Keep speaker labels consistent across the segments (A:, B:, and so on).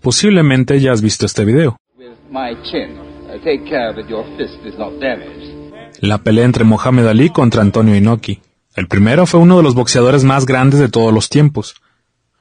A: Posiblemente ya has visto este video. La pelea entre Mohamed Ali contra Antonio Inoki. El primero fue uno de los boxeadores más grandes de todos los tiempos.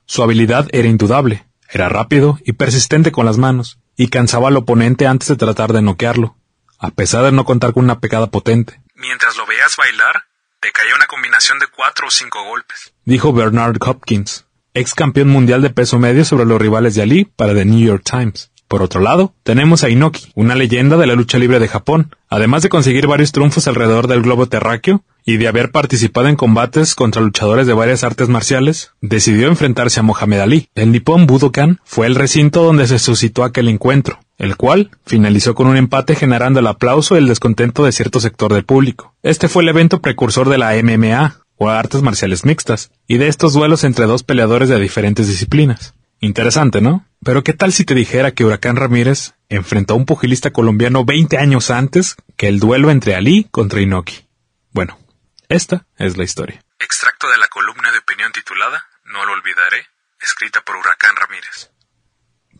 A: Su habilidad era indudable, era rápido y persistente con las manos, y cansaba al oponente antes de tratar de noquearlo, a pesar de no contar con una pegada potente.
B: Mientras lo veías bailar, te caía una combinación de cuatro o cinco golpes,
A: dijo Bernard Hopkins, ex campeón mundial de peso medio sobre los rivales de Ali para The New York Times. Por otro lado, tenemos a Inoki, una leyenda de la lucha libre de Japón, además de conseguir varios triunfos alrededor del globo terráqueo y de haber participado en combates contra luchadores de varias artes marciales, decidió enfrentarse a Mohamed Ali. El Nippon Budokan fue el recinto donde se suscitó aquel encuentro, el cual finalizó con un empate generando el aplauso y el descontento de cierto sector del público. Este fue el evento precursor de la MMA, o artes marciales mixtas, y de estos duelos entre dos peleadores de diferentes disciplinas. Interesante, ¿no? Pero ¿qué tal si te dijera que Huracán Ramírez enfrentó a un pugilista colombiano 20 años antes que el duelo entre Ali contra Inoki? Bueno, esta es la historia.
B: Extracto de la columna de opinión titulada No lo olvidaré, escrita por Huracán Ramírez.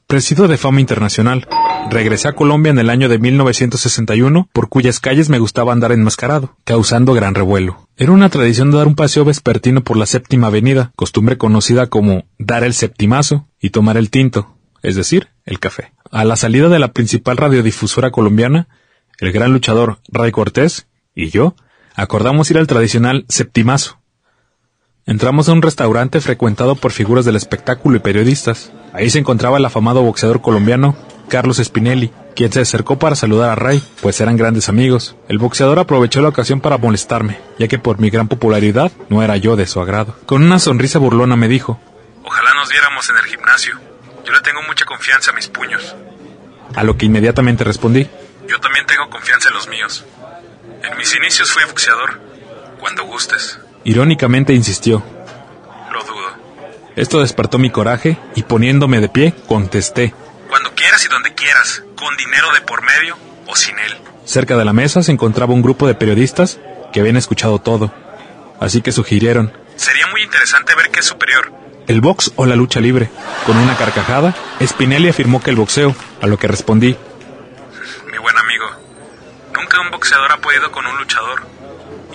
A: Presido de fama internacional. Regresé a Colombia en el año de 1961, por cuyas calles me gustaba andar enmascarado, causando gran revuelo. Era una tradición de dar un paseo vespertino por la séptima avenida, costumbre conocida como dar el septimazo y tomar el tinto, es decir, el café. A la salida de la principal radiodifusora colombiana, el gran luchador Ray Cortés y yo acordamos ir al tradicional septimazo, Entramos a un restaurante frecuentado por figuras del espectáculo y periodistas. Ahí se encontraba el afamado boxeador colombiano Carlos Spinelli, quien se acercó para saludar a Ray, pues eran grandes amigos. El boxeador aprovechó la ocasión para molestarme, ya que por mi gran popularidad no era yo de su agrado. Con una sonrisa burlona me dijo,
B: Ojalá nos viéramos en el gimnasio. Yo le tengo mucha confianza a mis puños.
A: A lo que inmediatamente respondí,
B: Yo también tengo confianza en los míos. En mis inicios fui boxeador. Cuando gustes.
A: Irónicamente insistió.
B: Lo dudo.
A: Esto despertó mi coraje y poniéndome de pie, contesté.
B: Cuando quieras y donde quieras, con dinero de por medio o sin él.
A: Cerca de la mesa se encontraba un grupo de periodistas que habían escuchado todo. Así que sugirieron.
B: Sería muy interesante ver qué es superior.
A: ¿El box o la lucha libre? Con una carcajada, Spinelli afirmó que el boxeo, a lo que respondí.
B: Mi buen amigo, nunca un boxeador ha podido con un luchador.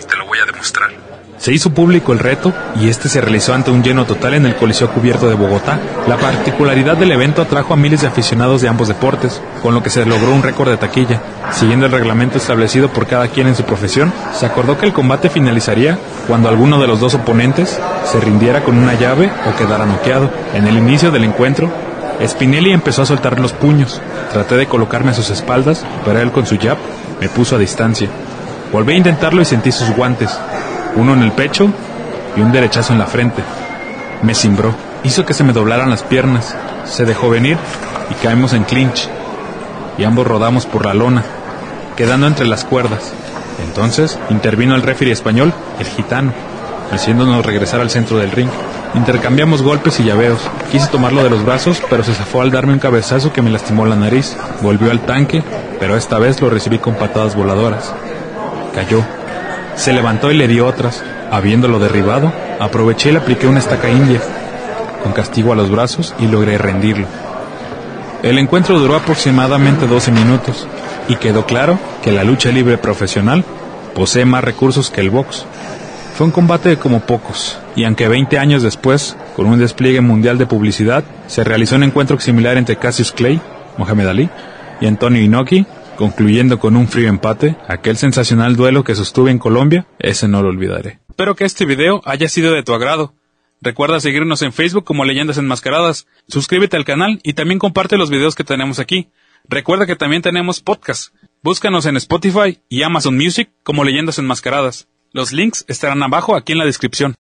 B: Y te lo voy a demostrar.
A: Se hizo público el reto y este se realizó ante un lleno total en el Coliseo Cubierto de Bogotá. La particularidad del evento atrajo a miles de aficionados de ambos deportes, con lo que se logró un récord de taquilla. Siguiendo el reglamento establecido por cada quien en su profesión, se acordó que el combate finalizaría cuando alguno de los dos oponentes se rindiera con una llave o quedara noqueado. En el inicio del encuentro, Spinelli empezó a soltar los puños. Traté de colocarme a sus espaldas, pero él con su jab me puso a distancia. Volví a intentarlo y sentí sus guantes uno en el pecho y un derechazo en la frente. Me cimbró, hizo que se me doblaran las piernas, se dejó venir y caemos en clinch. Y ambos rodamos por la lona, quedando entre las cuerdas. Entonces intervino el referee español, el gitano, haciéndonos regresar al centro del ring. Intercambiamos golpes y llaveos. Quise tomarlo de los brazos, pero se zafó al darme un cabezazo que me lastimó la nariz. Volvió al tanque, pero esta vez lo recibí con patadas voladoras. Cayó, se levantó y le dio otras. Habiéndolo derribado, aproveché y le apliqué una estaca india, con castigo a los brazos y logré rendirlo. El encuentro duró aproximadamente 12 minutos y quedó claro que la lucha libre profesional posee más recursos que el box. Fue un combate como pocos, y aunque 20 años después, con un despliegue mundial de publicidad, se realizó un encuentro similar entre Cassius Clay, Mohamed Ali, y Antonio Inoki, concluyendo con un frío empate, aquel sensacional duelo que sostuve en Colombia, ese no lo olvidaré. Espero que este video haya sido de tu agrado. Recuerda seguirnos en Facebook como Leyendas Enmascaradas, suscríbete al canal y también comparte los videos que tenemos aquí. Recuerda que también tenemos podcast. Búscanos en Spotify y Amazon Music como Leyendas Enmascaradas. Los links estarán abajo aquí en la descripción.